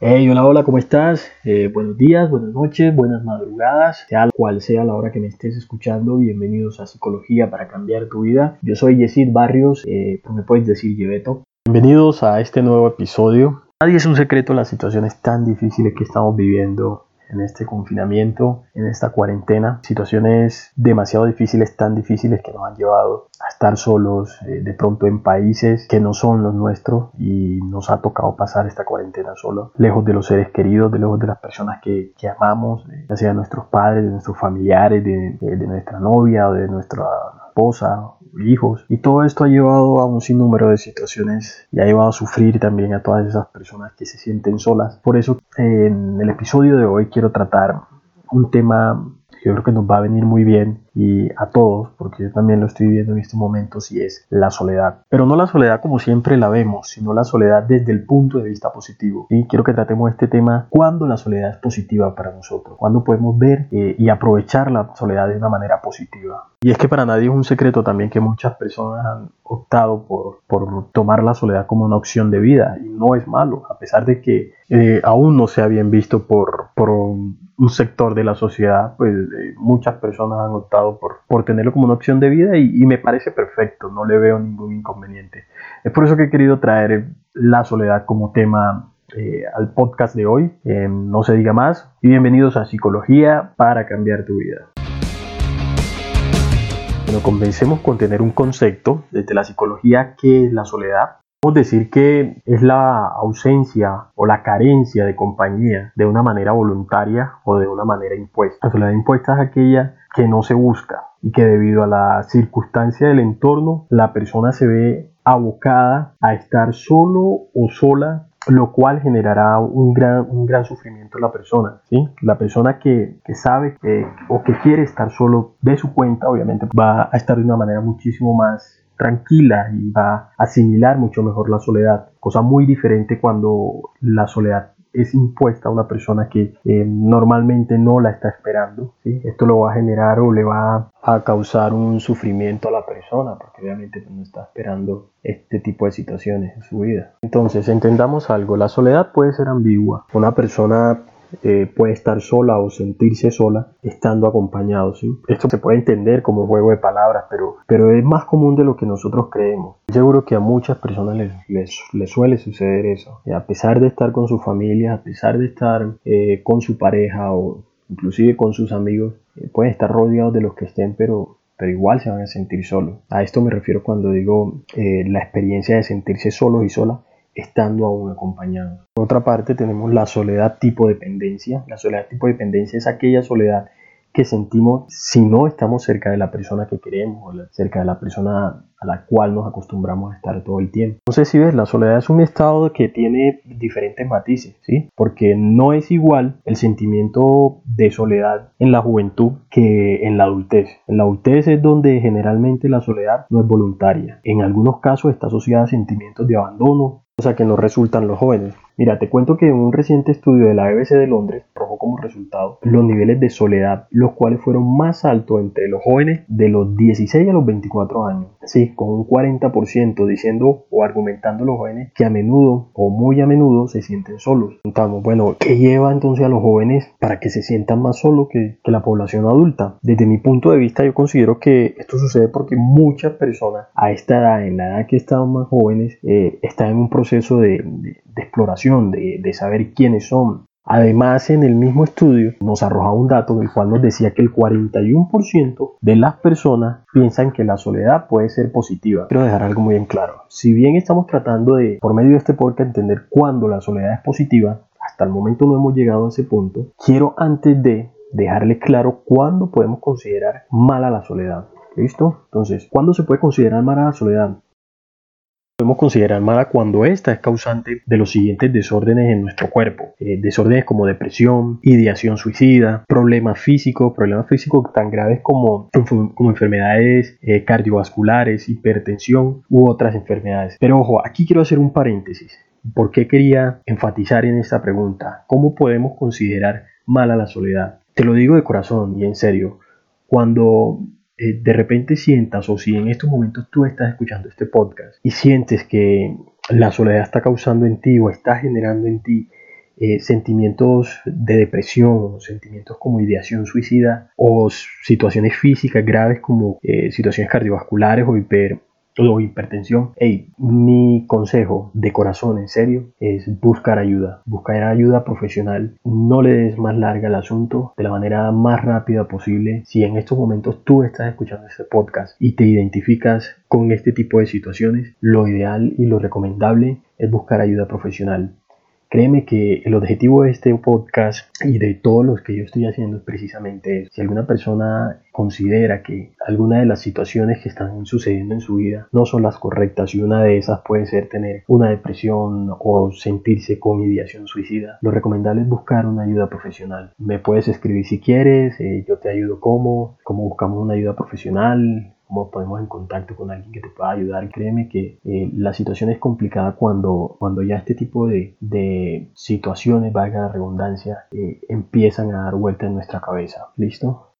Hey, hola, hola, ¿cómo estás? Eh, buenos días, buenas noches, buenas madrugadas, sea cual sea la hora que me estés escuchando, bienvenidos a Psicología para cambiar tu vida. Yo soy Yesid Barrios, eh, pues me puedes decir Yebeto. Bienvenidos a este nuevo episodio. Nadie es un secreto las situaciones tan difíciles que estamos viviendo en este confinamiento, en esta cuarentena, situaciones demasiado difíciles, tan difíciles que nos han llevado a estar solos, eh, de pronto en países que no son los nuestros y nos ha tocado pasar esta cuarentena solo, lejos de los seres queridos, de lejos de las personas que, que amamos, eh, ya sea de nuestros padres, de nuestros familiares, de, de nuestra novia o de nuestra esposa hijos. Y todo esto ha llevado a un sinnúmero de situaciones y ha llevado a sufrir también a todas esas personas que se sienten solas. Por eso en el episodio de hoy quiero tratar un tema que yo creo que nos va a venir muy bien y a todos, porque yo también lo estoy viviendo en estos momentos, y es la soledad. Pero no la soledad como siempre la vemos, sino la soledad desde el punto de vista positivo. Y quiero que tratemos este tema cuando la soledad es positiva para nosotros, cuando podemos ver eh, y aprovechar la soledad de una manera positiva. Y es que para nadie es un secreto también que muchas personas han optado por, por tomar la soledad como una opción de vida, y no es malo, a pesar de que eh, aún no sea bien visto por, por un sector de la sociedad, pues eh, muchas personas han optado por, por tenerlo como una opción de vida y, me parece perfecto, no le veo ningún inconveniente. Es por eso que he querido traer la soledad como tema eh, al podcast de hoy. no se diga más y bienvenidos a Psicología para cambiar tu vida. Bueno, comencemos con tener un concepto desde la psicología que es la soledad Podemos decir que es la ausencia o la carencia de compañía de una manera voluntaria o de una manera impuesta. La soledad impuesta es aquella que no se busca y que debido a la circunstancia del entorno la persona se ve abocada a estar solo o sola lo cual generará un gran, sufrimiento en la persona. ¿sí? La persona que, que sabe o que quiere estar solo de su cuenta, obviamente va a estar de una manera muchísimo más tranquila y va a asimilar mucho mejor la soledad. Cosa muy diferente cuando la soledad es impuesta a una persona que eh, normalmente no la está esperando. ¿sí? Esto lo va a generar o le va a causar un sufrimiento a la persona porque obviamente no está esperando este tipo de situaciones en su vida. Entonces entendamos algo, la soledad puede ser ambigua. Una persona eh, puede estar sola o sentirse sola estando acompañado. ¿sí? Esto se puede entender como juego de palabras, pero, pero es más común de lo que nosotros creemos. Seguro que a muchas personas les, les, suele suceder eso. A pesar de estar con su familia, a pesar de estar eh, con su pareja o inclusive con sus amigos, eh, pueden estar rodeados de los que estén, pero pero igual se van a sentir solos. A esto me refiero cuando digo la experiencia de sentirse solos y sola estando aún acompañados. Por otra parte, tenemos la soledad tipo dependencia. La soledad tipo dependencia es aquella soledad que sentimos si no estamos cerca de la persona que queremos o cerca de la persona a la cual nos acostumbramos a estar todo el tiempo. No sé si ves, la soledad es un estado que tiene diferentes matices, ¿sí? Porque no es igual el sentimiento de soledad en la juventud que en la adultez. En la adultez es donde generalmente la soledad no es voluntaria. En algunos casos está asociada a sentimientos de abandono, que no resultan los jóvenes. Mira, te cuento que un reciente estudio de la BBC de Londres arrojó como resultado los niveles de soledad, los cuales fueron más altos entre los jóvenes de los 16 a los 24 años. Sí, con un 40% diciendo o argumentando los jóvenes que a menudo o muy a menudo se sienten solos. Entonces, bueno, ¿qué lleva entonces a los jóvenes para que se sientan más solos que, la población adulta? Desde mi punto de vista, yo considero que esto sucede porque muchas personas a esta edad, en la edad que están más jóvenes, eh, están en un proceso de exploración, de, de saber quiénes son, Además, en el mismo estudio nos arroja un dato en el cual nos decía que el 41% de las personas piensan que la soledad puede ser positiva. Quiero dejar algo muy en claro. Si bien estamos tratando de, por medio de este podcast, entender cuándo la soledad es positiva, hasta el momento no hemos llegado a ese punto, quiero antes de dejarle claro cuándo podemos considerar mala la soledad. ¿Listo? Entonces, ¿cuándo se puede considerar mala la soledad? Podemos considerar mala cuando esta es causante de los siguientes desórdenes en nuestro cuerpo. Eh, desórdenes como depresión, ideación suicida, problemas físicos, problemas físicos tan graves como, como enfermedades eh, cardiovasculares, hipertensión u otras enfermedades. Pero ojo, aquí quiero hacer un paréntesis. ¿Por qué quería enfatizar en esta pregunta? ¿Cómo podemos considerar mala la soledad? Te lo digo de corazón y en serio. Cuando eh, de repente sientas o si en estos momentos tú estás escuchando este podcast y sientes que la soledad está causando en ti o está generando en ti eh, sentimientos de depresión, sentimientos como ideación suicida o situaciones físicas graves como eh, situaciones cardiovasculares o hiper o hipertensión, hey, mi consejo de corazón, en serio, es buscar ayuda. Buscar ayuda profesional. No le des más larga el asunto de la manera más rápida posible. Si en estos momentos tú estás escuchando este podcast y te identificas con este tipo de situaciones, lo ideal y lo recomendable es buscar ayuda profesional. Créeme que el objetivo de este podcast y de todos los que yo estoy haciendo es precisamente eso. Si alguna persona considera que alguna de las situaciones que están sucediendo en su vida no son las correctas y una de esas puede ser tener una depresión o sentirse con ideación suicida, lo recomendable es buscar una ayuda profesional. Me puedes escribir si quieres, eh, yo te ayudo cómo, cómo buscamos una ayuda profesional, cómo podemos en contacto con alguien que te pueda ayudar. Créeme que eh, la situación es complicada cuando, cuando ya este tipo de, de situaciones, valga la redundancia, eh, empiezan a dar vuelta en nuestra cabeza. ¿Listo?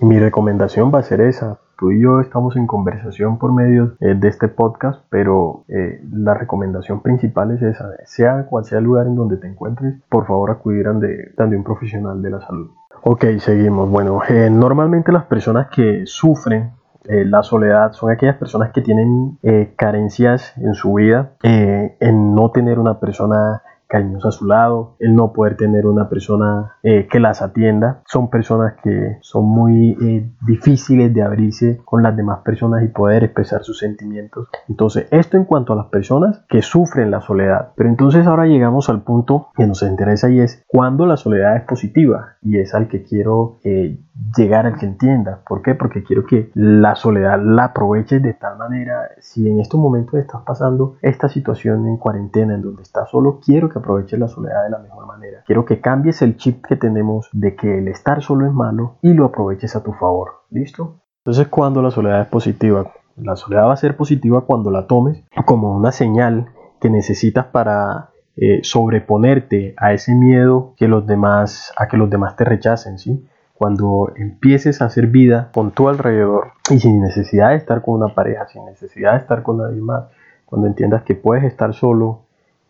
Y mi recomendación va a ser esa. Tú y yo estamos en conversación por medio eh, de este podcast, pero la recomendación principal es esa. Sea cual sea el lugar en donde te encuentres, por favor acudir de, de un profesional de la salud. Ok, seguimos. Bueno, normalmente las personas que sufren eh, la soledad son aquellas personas que tienen eh, carencias en su vida, eh, en no tener una persona cariñosa a su lado, el no poder tener una persona eh, que las atienda. Son personas que son muy eh, difíciles de abrirse con las demás personas y poder expresar sus sentimientos. Entonces, esto en cuanto a las personas que sufren la soledad. Pero entonces ahora llegamos al punto que nos interesa y es cuando la soledad es positiva y es al que quiero eh, llegar al que entienda. ¿Por qué? Porque quiero que la soledad la aproveches de tal manera, si en estos momentos estás pasando esta situación en cuarentena en donde estás solo, quiero que aproveches la soledad de la mejor manera. Quiero que cambies el chip que tenemos de que el estar solo es malo y lo aproveches a tu favor. ¿Listo? Entonces, cuando la soledad es positiva, la soledad va a ser positiva cuando la tomes como una señal que necesitas para eh, sobreponerte a ese miedo que los demás, a que los demás te rechacen, ¿sí? Cuando empieces a hacer vida con tu alrededor y sin necesidad de estar con una pareja, sin necesidad de estar con nadie más, cuando entiendas que puedes estar solo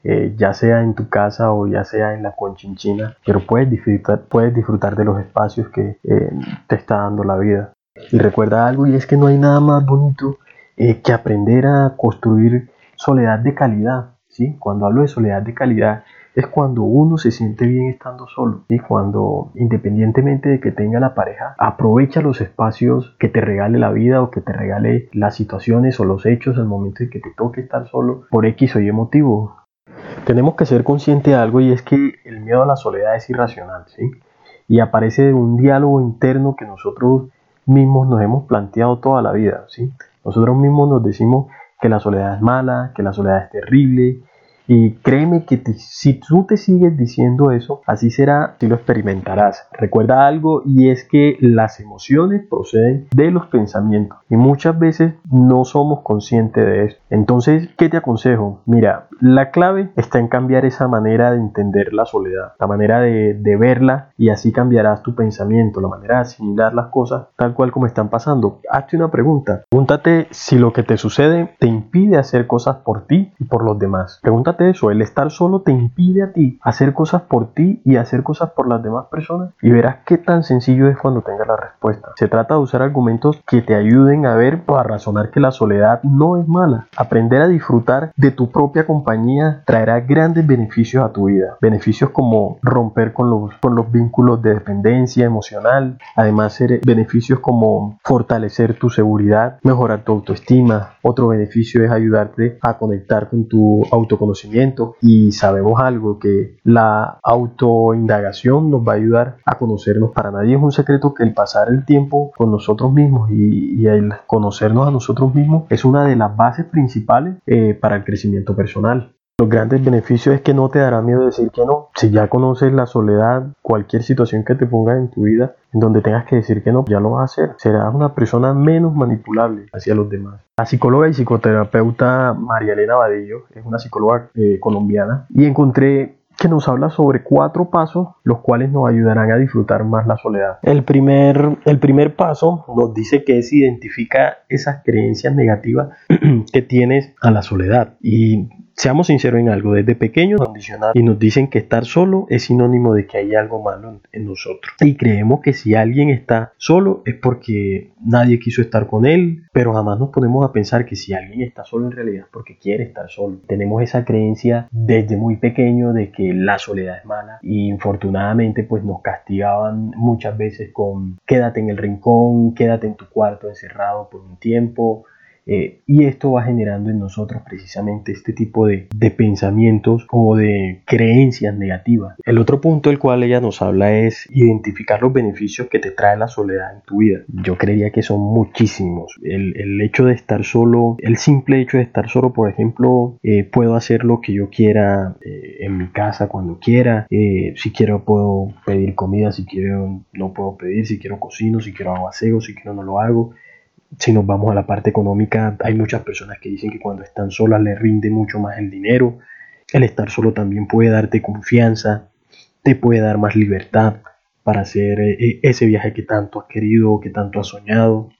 eh, ya sea en tu casa o ya sea en la conchinchina, pero puedes disfrutar, puedes disfrutar de los espacios que eh, te está dando la vida. Y recuerda algo y es que no hay nada más bonito eh, que aprender a construir soledad de calidad. ¿sí? Cuando hablo de soledad de calidad es cuando uno se siente bien estando solo y cuando independientemente de que tenga la pareja aprovecha los espacios que te regale la vida o que te regale las situaciones o los hechos al momento en que te toque estar solo por X o Y motivo tenemos que ser conscientes de algo y es que el miedo a la soledad es irracional, ¿sí? Y aparece de un diálogo interno que nosotros mismos nos hemos planteado toda la vida, ¿sí? Nosotros mismos nos decimos que la soledad es mala, que la soledad es terrible, y créeme que si tú te sigues diciendo eso, así será, si lo experimentarás. Recuerda algo y es que las emociones proceden de los pensamientos y muchas veces no somos conscientes de eso. Entonces, ¿qué te aconsejo? Mira, la clave está en cambiar esa manera de entender la soledad, la manera de, de verla y así cambiarás tu pensamiento, la manera de asimilar las cosas tal cual como están pasando. Hazte una pregunta. Pregúntate si lo que te sucede te impide hacer cosas por ti y por los demás. Pregúntate eso, el estar solo te impide a ti hacer cosas por ti y hacer cosas por las demás personas y verás qué tan sencillo es cuando tengas la respuesta. Se trata de usar argumentos que te ayuden a ver o a razonar que la soledad no es mala. Aprender a disfrutar de tu propia compañía traerá grandes beneficios a tu vida. Beneficios como romper con los, con los vínculos de dependencia emocional, además beneficios como fortalecer tu seguridad, mejorar tu autoestima. Otro beneficio es ayudarte a conectar con tu autoconocimiento y sabemos algo que la autoindagación nos va a ayudar a conocernos. Para nadie es un secreto que el pasar el tiempo con nosotros mismos y, el conocernos a nosotros mismos es una de las bases principales eh, para el crecimiento personal. Los grandes beneficios es que no te dará miedo decir que no. Si ya conoces la soledad, cualquier situación que te ponga en tu vida en donde tengas que decir que no, ya lo vas a hacer. Serás una persona menos manipulable hacia los demás. La psicóloga y psicoterapeuta María Elena Vadillo es una psicóloga eh, colombiana y encontré que nos habla sobre cuatro pasos los cuales nos ayudarán a disfrutar más la soledad. El primer, el primer paso nos dice que es identifica esas creencias negativas que tienes a la soledad y Seamos sinceros en algo, desde pequeños nos y nos dicen que estar solo es sinónimo de que hay algo malo en nosotros. Y creemos que si alguien está solo es porque nadie quiso estar con él, pero jamás nos ponemos a pensar que si alguien está solo en realidad es porque quiere estar solo. Tenemos esa creencia desde muy pequeño de que la soledad es mala y infortunadamente pues nos castigaban muchas veces con quédate en el rincón, quédate en tu cuarto encerrado por un tiempo, eh, y esto va generando en nosotros precisamente este tipo de, pensamientos o de creencias negativas. El otro punto del cual ella nos habla es identificar los beneficios que te trae la soledad en tu vida. Yo creería que son muchísimos. El, el hecho de estar solo, el simple hecho de estar solo, por ejemplo, eh, puedo hacer lo que yo quiera eh, en mi casa cuando quiera. si quiero puedo pedir comida, si quiero no puedo pedir, si quiero cocino, si quiero hago aseo, si quiero no lo hago si nos vamos a la parte económica, hay muchas personas que dicen que cuando están solas les rinde mucho más el dinero. El estar solo también puede darte confianza, te puede dar más libertad para hacer eh, ese viaje que tanto has querido, que tanto has soñado.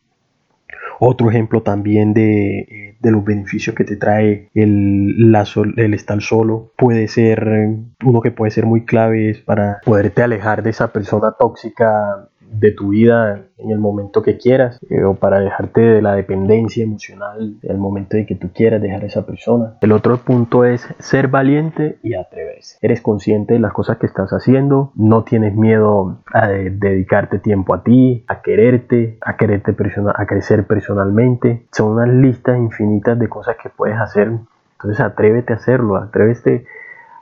Otro ejemplo también de, eh, los beneficios que te trae el, el estar solo puede ser, eh, uno que puede ser muy clave es para poderte alejar de esa persona tóxica de tu vida en el momento que quieras eh, o para dejarte de la dependencia emocional el momento de que tú quieras dejar a esa persona. El otro punto es ser valiente y atreverse. Eres consciente de las cosas que estás haciendo, no tienes miedo a dedicarte tiempo a ti, a quererte, a quererte a crecer personalmente. Son unas listas infinitas de cosas que puedes hacer. Entonces atrévete a hacerlo, atrévete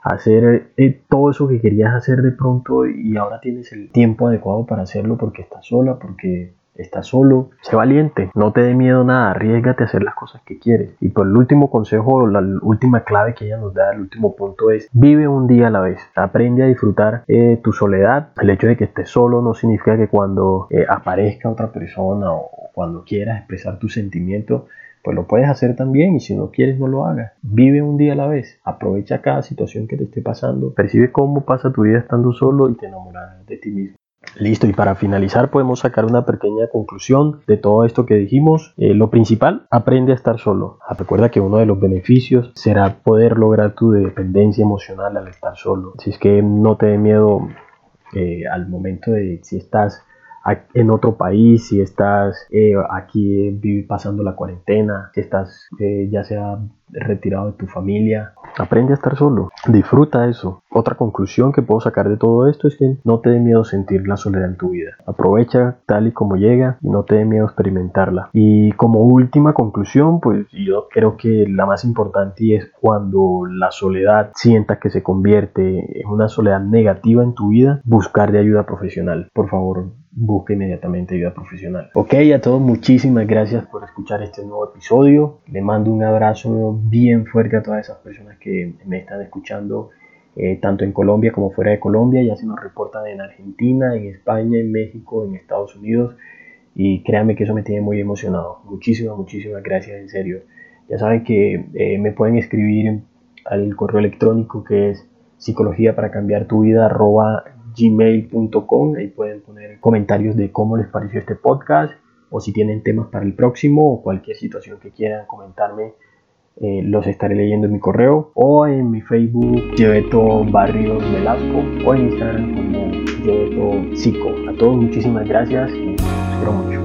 hacer eh, todo eso que querías hacer de pronto y ahora tienes el tiempo adecuado para hacerlo porque estás sola, porque estás solo. Sé valiente, no te dé miedo nada, arriesgate a hacer las cosas que quieres. Y por el último consejo, la última clave que ella nos da, el último punto es, vive un día a la vez, aprende a disfrutar eh, tu soledad. El hecho de que estés solo no significa que cuando eh, aparezca otra persona o cuando quieras expresar tus sentimientos, pues lo puedes hacer también y si no quieres no lo hagas. Vive un día a la vez, aprovecha cada situación que te esté pasando, percibe cómo pasa tu vida estando solo y te enamoras de ti mismo. Listo, y para finalizar podemos sacar una pequeña conclusión de todo esto que dijimos. Eh, lo principal, aprende a estar solo. Ah, recuerda que uno de los beneficios será poder lograr tu dependencia emocional al estar solo. Si es que no te dé miedo eh, al momento de si estás en otro país, si estás eh, aquí pasando la cuarentena, si estás eh, ya sea retirado de tu familia, aprende a estar solo, disfruta eso. Otra conclusión que puedo sacar de todo esto es que no te dé miedo sentir la soledad en tu vida. Aprovecha tal y como llega y no te dé miedo experimentarla. Y como última conclusión, pues yo creo que la más importante es cuando la soledad sientas que se convierte en una soledad negativa en tu vida, buscar de ayuda profesional. Por favor, busca inmediatamente ayuda profesional. Ok, a todos muchísimas gracias por escuchar este nuevo episodio. Le mando un abrazo bien fuerte a todas esas personas que me están escuchando, eh, tanto en Colombia como fuera de Colombia. Ya se nos reportan en Argentina, en España, en México, en Estados Unidos. Y créanme que eso me tiene muy emocionado. Muchísimas, muchísimas gracias, en serio. Ya saben que eh, me pueden escribir al correo electrónico que es psicología para cambiar tu vida gmail.com. Ahí pueden poner comentarios de cómo les pareció este podcast o si tienen temas para el próximo o cualquier situación que quieran comentarme. Eh, los estaré leyendo en mi correo o en mi Facebook Lleveto Barrios Velasco o en Instagram como Lleveto Psico. A todos muchísimas gracias y espero mucho.